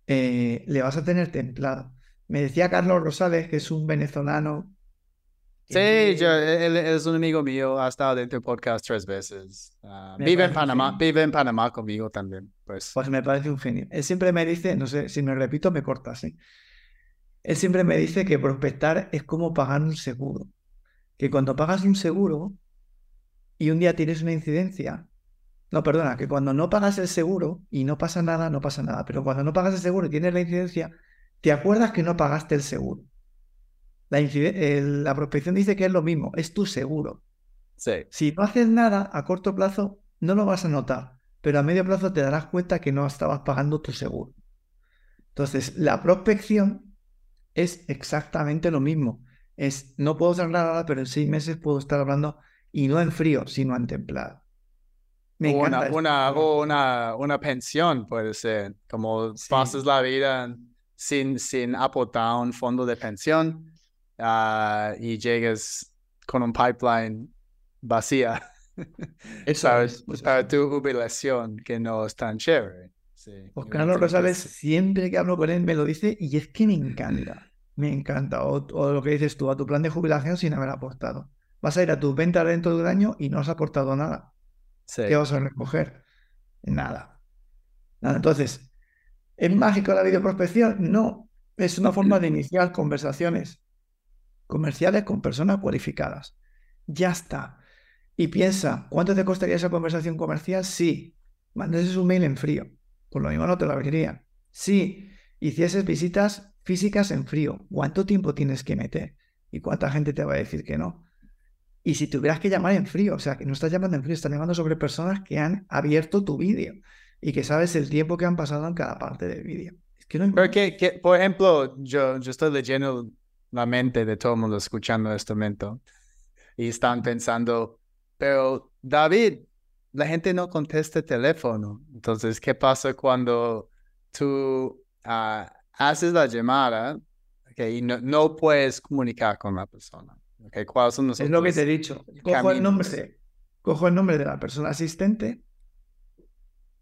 eh, le vas a tener templado. Me decía Carlos Rosales, que es un venezolano. Sí, yo, él, es un amigo mío, ha estado dentro del podcast tres veces. Ah, vive en Panamá, vive en Panamá conmigo también. Pues. pues me parece un genio. Él siempre me dice, no sé, si me repito, me cortas. ¿sí? Él siempre me dice que prospectar es como pagar un seguro. Que cuando pagas un seguro y un día tienes una incidencia, no, perdona, que cuando no pagas el seguro y no pasa nada, no pasa nada. Pero cuando no pagas el seguro y tienes la incidencia, te acuerdas que no pagaste el seguro. La, la prospección dice que es lo mismo, es tu seguro. Sí. Si no haces nada a corto plazo, no lo vas a notar, pero a medio plazo te darás cuenta que no estabas pagando tu seguro. Entonces, la prospección es exactamente lo mismo. Es, no puedo cerrar nada, pero en seis meses puedo estar hablando, y no en frío, sino en templado. una, una, una, una, pensión puede ser, como pasas la vida sin, sin aportar un fondo de pensión ah, y llegas con un pipeline vacía. Eso es, para tu jubilación, que no es tan chévere. Sí, pues Carlos Rosales, siempre que hablo con él me lo dice y es que me encanta. Me encanta. O, o, lo que dices tú, a tu plan de jubilación sin haber apostado. Vas a ir a tu venta dentro de un año y no has aportado nada. ¿Qué vas a recoger? Nada. Nada. Entonces, ¿Es mágico la videoprospección? No, es una forma de iniciar conversaciones comerciales con personas cualificadas. Ya está. Y piensa, ¿cuánto te costaría esa conversación comercial? Sí. Mandes un mail en frío. Por lo mismo no te lo abriría. Sí. Hicieses visitas físicas en frío. ¿Cuánto tiempo tienes que meter? ¿Y cuánta gente te va a decir que no? Y si tuvieras que llamar en frío, o sea, que no estás llamando en frío, estás llamando sobre personas que han abierto tu vídeo y que sabes el tiempo que han pasado en cada parte del vídeo. Es que no Porque, por ejemplo, yo, yo estoy leyendo la mente de todo el mundo escuchando este momento y están pensando, pero David, la gente no contesta el teléfono. Entonces, ¿qué pasa cuando tú ah, haces la llamada okay, y no, no, puedes comunicar con la persona? Okay, ¿Cuáles son los Es lo que te he dicho. Cojo el, nombre, cojo el nombre de la persona asistente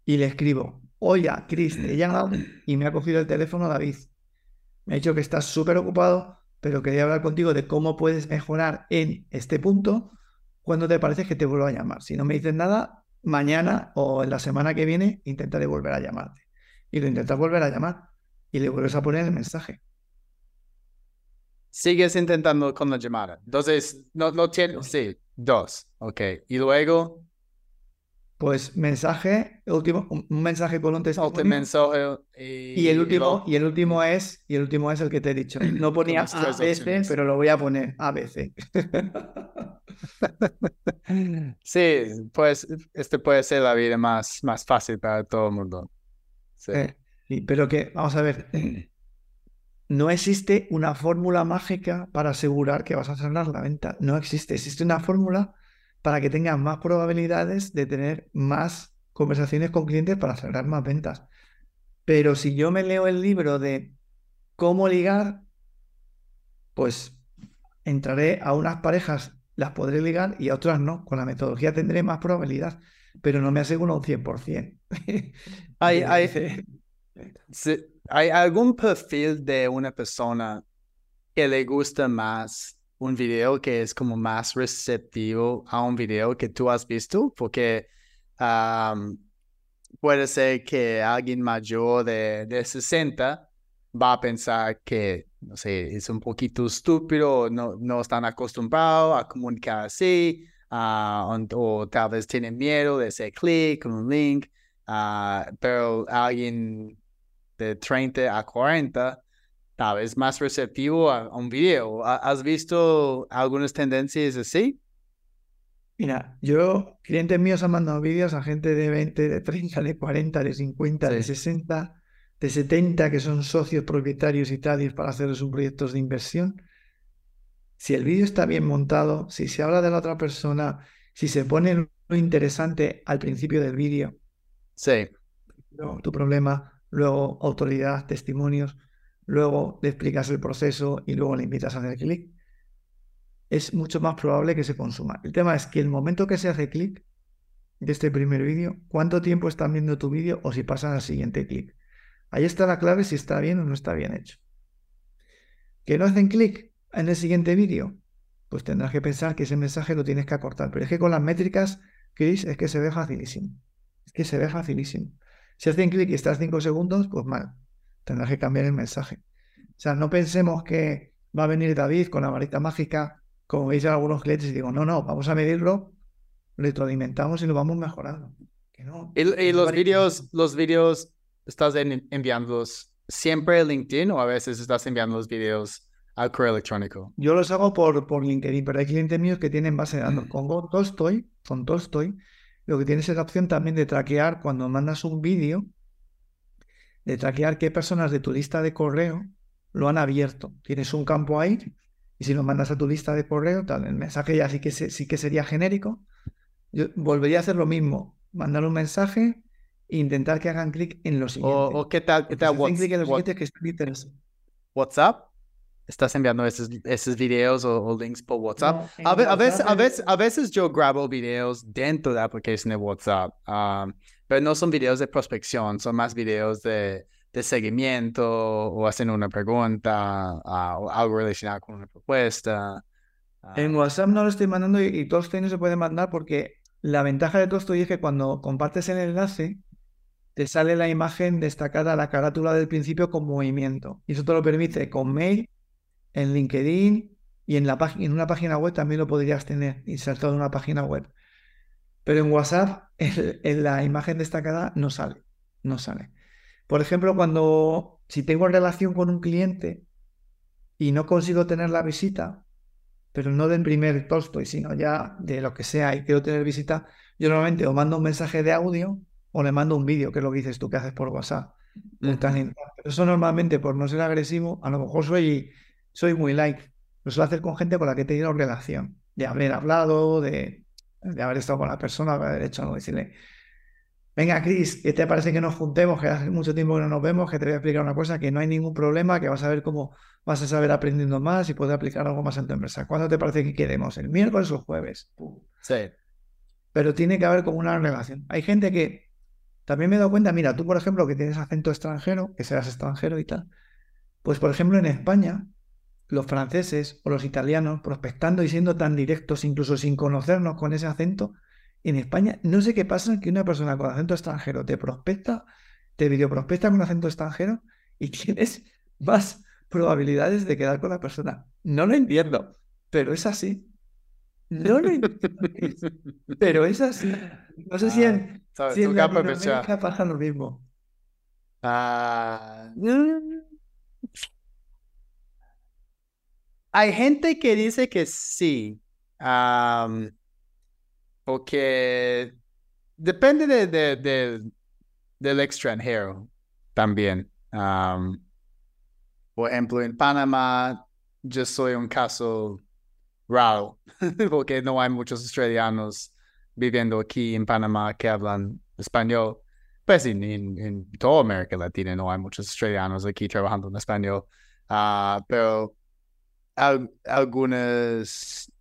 y le escribo, oye, Chris, te he llamado y me ha cogido el teléfono David. Me ha dicho que estás súper ocupado, pero quería hablar contigo de cómo puedes mejorar en este punto. cuando te parece que te vuelvo a llamar? Si no me dices nada, mañana o en la semana que viene intentaré volver a llamarte. Y lo intentas volver a llamar y le vuelves a poner el mensaje. Sigues intentando con la llamada. Entonces, no, no tienes, sí, dos, ok. Y luego pues mensaje, último, un mensaje con un testimonio. mensaje y, el último, y el último es, y el último es el que te he dicho. No ponía ABC, pero lo voy a poner ABC. sí, pues este puede ser la vida más, más fácil para todo el mundo. Sí. Eh, pero que, vamos a ver, no existe una fórmula mágica para asegurar que vas a cerrar la venta. No existe. Existe una fórmula para que tengas más probabilidades de tener más conversaciones con clientes para cerrar más ventas. Pero si yo me leo el libro de cómo ligar, pues entraré a unas parejas, las podré ligar y a otras no. Con la metodología tendré más probabilidad, pero no me aseguro un 100%. hay, hay, ¿Hay algún perfil de una persona que le gusta más un video que es como más receptivo a un video que tú has visto, porque puede ser que alguien mayor de, de 60 va a pensar que, no sé, es un poquito estúpido, no, no están acostumbrados a comunicar así, uh, o, tal vez tienen miedo de hacer clic con un link, uh, pero alguien de 30 a 40 tal vez más receptivo a, un video. ¿Has visto algunas tendencias así? Mira, yo, clientes míos han mandado vídeos a gente de 20, de 30, de 40, de 50, de 60, de 70, que son socios propietarios y tal, y para hacer sus proyectos de inversión. Si el vídeo está bien montado, si se habla de la otra persona, si se pone lo interesante al principio del vídeo. Sí. tu problema luego autoridad, testimonios, luego le explicas el proceso y luego le invitas a hacer clic, es mucho más probable que se consuma. El tema es que el momento que se hace clic de este primer vídeo, cuánto tiempo están viendo tu vídeo o si pasan al siguiente clic. Ahí está la clave si está bien o no está bien hecho. ¿Que no hacen clic en el siguiente vídeo? Pues tendrás que pensar que ese mensaje lo tienes que acortar. Pero es que con las métricas, Chris, es que se ve facilísimo. Es que se ve facilísimo. Si hacen clic y estás 5 segundos, pues mal. Tendrás que cambiar el mensaje. O sea, no pensemos que va a venir David con la varita mágica, como veis en algunos clientes, y digo, no, no, vamos a medirlo, retroalimentamos y lo vamos mejorando. y, los vídeos, los vídeos, ¿estás enviándolos siempre a LinkedIn o a veces estás enviando los vídeos al correo electrónico? Yo los hago por, por LinkedIn, pero hay clientes míos que tienen base de datos. Mm. Con Tolstoy, con Tolstoy, lo que tienes es la opción también de traquear cuando mandas un vídeo, de traquear qué personas de tu lista de correo lo han abierto. Tienes un campo ahí y si lo mandas a tu lista de correo, tal, el mensaje ya sí que, sí que sería genérico. Yo volvería a hacer lo mismo, mandar un mensaje e intentar que hagan clic en lo siguiente. O, qué tal, qué tal WhatsApp estás enviando esos, esos videos o, links por WhatsApp. a, veces, a, veces, a veces yo grabo videos dentro de la aplicación de WhatsApp, um, pero no son videos de prospección, son más videos de, de seguimiento o haciendo una pregunta uh, o algo relacionado con una propuesta. En ah. WhatsApp no lo estoy mandando y, y Tolstoy no se puede mandar porque la ventaja de Tolstoy es que cuando compartes el enlace, te sale la imagen destacada, la carátula del principio con movimiento. Y eso te lo permite con mail en LinkedIn y en, la en una página web también lo podrías tener insertado en una página web. Pero en WhatsApp en la imagen destacada no sale, no sale. Por ejemplo, cuando si tengo relación con un cliente y no consigo tener la visita, pero no del primer Tolstoy, sino ya de lo que sea y quiero tener visita, yo normalmente o mando un mensaje de audio o le mando un vídeo, que es lo que dices tú que haces por WhatsApp. Eso normalmente, por no ser agresivo, a lo mejor soy soy muy like. Lo suelo hacer con gente con la que he tenido relación, de haber hablado, de, de haber estado con la persona, de haber hecho algo, decirle, venga Cris, ¿qué te parece que nos juntemos? Que hace mucho tiempo que no nos vemos, que te voy a explicar una cosa, que no hay ningún problema, que vas a ver cómo vas a saber aprendiendo más y puedes aplicar algo más en tu empresa. ¿Cuándo te parece que quedemos? ¿El miércoles o el jueves? Sí. Pero tiene que haber como una relación. Hay gente que también me he dado cuenta, mira, tú por ejemplo que tienes acento extranjero, que seas extranjero y tal, pues por ejemplo en España los franceses o los italianos prospectando y siendo tan directos, incluso sin conocernos con ese acento, en España no sé qué pasa que una persona con acento extranjero te prospecta, te videoprospecta con acento extranjero y tienes más probabilidades de quedar con la persona. No lo entiendo, pero es así. No lo entiendo, pero es así. No sé si en, ah, si en pasa lo mismo. Ah, hay gente que dice que sí, porque depende de, del extranjero también. por ejemplo, en Panamá yo soy un caso raro, porque no hay muchos australianos viviendo aquí en Panamá que hablan español. Pues en, en, toda América Latina no hay muchos australianos aquí trabajando en español, ah, pero algunas,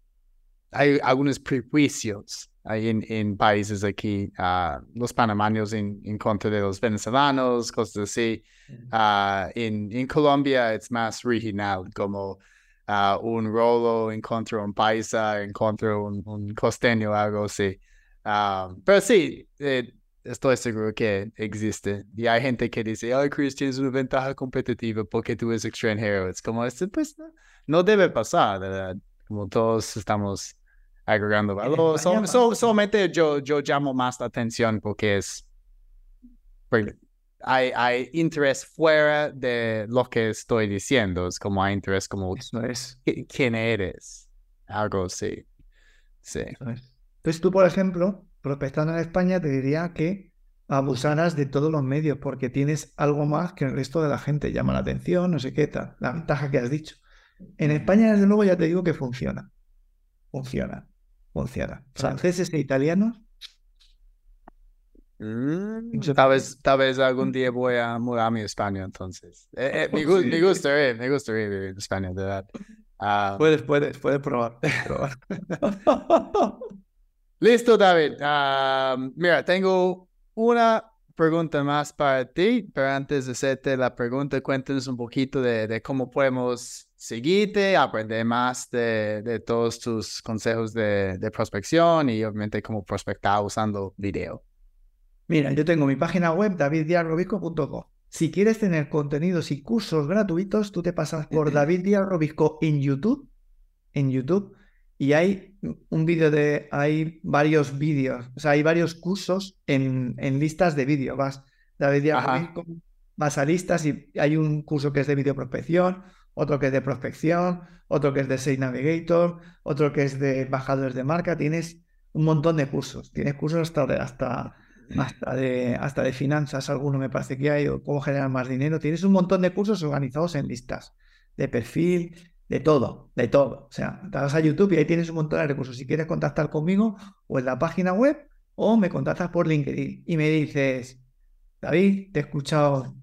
hay algunos prejuicios en, en países aquí, uh, los panameños en, en, contra de los venezolanos, cosas así. Uh, en, en Colombia es más regional, como uh, un rolo en contra de un paisa, en contra de un, un costeño, algo así. pero sí, eh, estoy seguro que existe. Y hay gente que dice, ay, Chris, tienes una ventaja competitiva porque tú eres extranjero. Es como, este, pues, no, no debe pasar, ¿verdad? Como todos estamos agregando valor. solamente yo, yo llamo más la atención porque es... hay, hay interés fuera de lo que estoy diciendo. Es como hay interés como... Eso es. ¿Quién eres? Algo así. Sí. Entonces tú, por ejemplo, prospectando en España, te diría que abusaras de todos los medios porque tienes algo más que el resto de la gente. Llama la atención, no sé qué tal. La ventaja que has dicho. En España, desde luego, ya te digo que funciona. Funciona. Funciona. Franceses e italianos. Mm, tal, vez, tal vez algún día voy a mudarme a España, entonces. Eh, eh, me, gu me, gustaría, me gustaría vivir en España, de verdad. Uh, puedes, puedes, puedes probar. probar. Listo, David. Uh, mira, tengo una pregunta más para ti, pero antes de hacerte la pregunta, cuéntanos un poquito de, de cómo podemos seguirte, aprender más de, de todos tus consejos de, de, prospección y obviamente cómo prospectar usando video. Mira, yo tengo mi página web daviddiarrobisco.com. Si quieres tener contenidos y cursos gratuitos, tú te pasas por David Díaz Robisco en YouTube, en YouTube, y hay un vídeo de, hay varios vídeos, o sea, hay varios cursos en, en listas de vídeo. Vas, David Díaz Robisco, vas a listas y hay un curso que es de videoprospección, otro que es de prospección, otro que es de Sales Navigator, otro que es de bajadores de marca. Tienes un montón de cursos. Tienes cursos hasta, hasta hasta de, hasta de finanzas, alguno me parece que hay, o cómo generar más dinero. Tienes un montón de cursos organizados en listas de perfil, de todo, de todo. O sea, te vas a YouTube y ahí tienes un montón de recursos. Si quieres contactar conmigo o en la página web o me contactas por LinkedIn y me dices, David, te he escuchado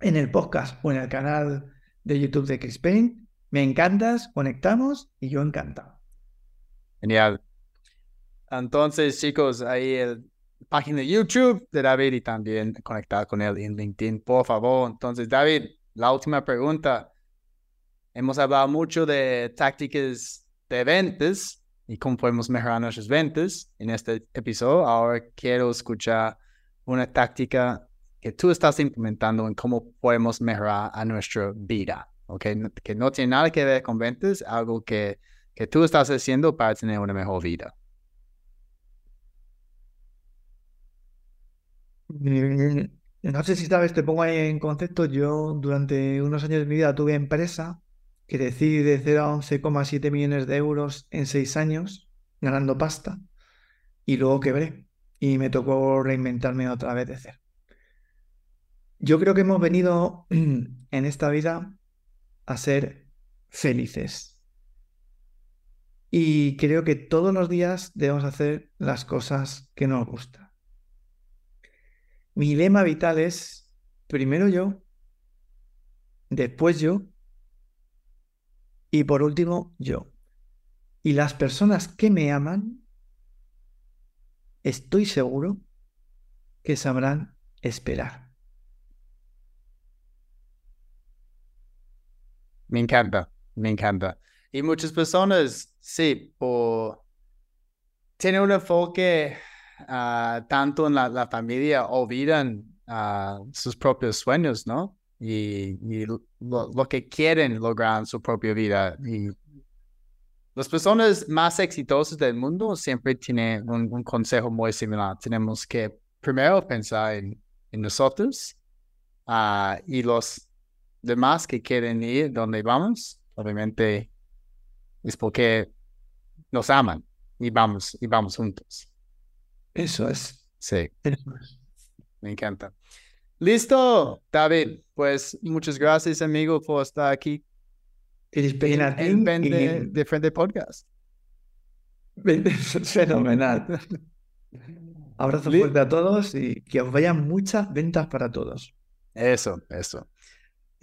en el podcast o en el canal de YouTube de Chris Payne, me encantas, conectamos y yo encantado. Genial. Entonces, chicos, ahí el, página de YouTube de David y también conectar con él en LinkedIn, por favor. Entonces, David, la última pregunta. Hemos hablado mucho de tácticas de ventas y cómo podemos mejorar nuestras ventas en este episodio. Ahora quiero escuchar una táctica que tú estás implementando en cómo podemos mejorar a nuestra vida. Que no tiene nada que ver con ventas, algo que, que tú estás haciendo para tener una mejor vida. Mm, no sé si sabes, te pongo ahí en concepto. Yo durante unos años de mi vida tuve empresa, que crecí de 0 a 11,7 millones de euros en 6 años, ganando pasta, y luego quebré y me tocó reinventarme otra vez de cero. Yo creo que hemos venido en esta vida a ser felices. Y creo que todos los días debemos hacer las cosas que nos gustan. Mi lema vital es primero yo, después yo y por último yo. Y las personas que me aman, estoy seguro que sabrán esperar. Me encanta, me encanta. Y muchas personas, sí, por... tienen un enfoque Ah, tanto en la, familia olvidan ah, sus propios sueños, ¿no? Y, lo, que quieren lograr en su propia vida. Y las personas más exitosas del mundo siempre tienen un, consejo muy similar. Tenemos que primero pensar en, nosotros ah, y los demás que quieren ir donde vamos, obviamente es porque nos aman y vamos y vamos juntos. Eso es. Sí. Me encanta. Listo, David. Pues muchas gracias, amigo, por estar aquí. En Vende de Frente Podcast. Fenomenal. Abrazo fuerte a todos y que os vayan muchas ventas para todos. Eso, eso.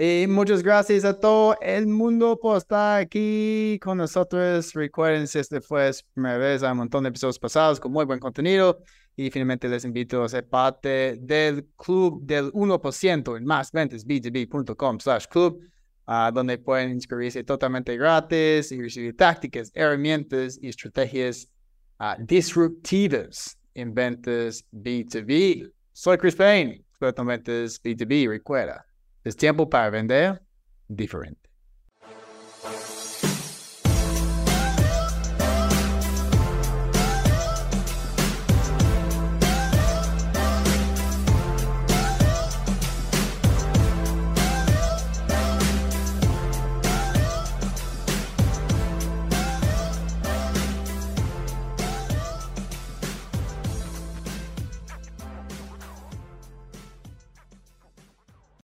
Y muchas gracias a todo el mundo por estar aquí con nosotros. Recuerden, si este fue su primera vez, hay un montón de episodios pasados con muy buen contenido. Y finalmente les invito a ser parte del club del 1% en másventasb2b.com slash club, uh, donde pueden inscribirse totalmente gratis y recibir tácticas, herramientas y estrategias uh, disruptivas en ventas B2B. Soy Chris Payne, experto en ventas B2B. Recuerda, es tiempo para vender diferente.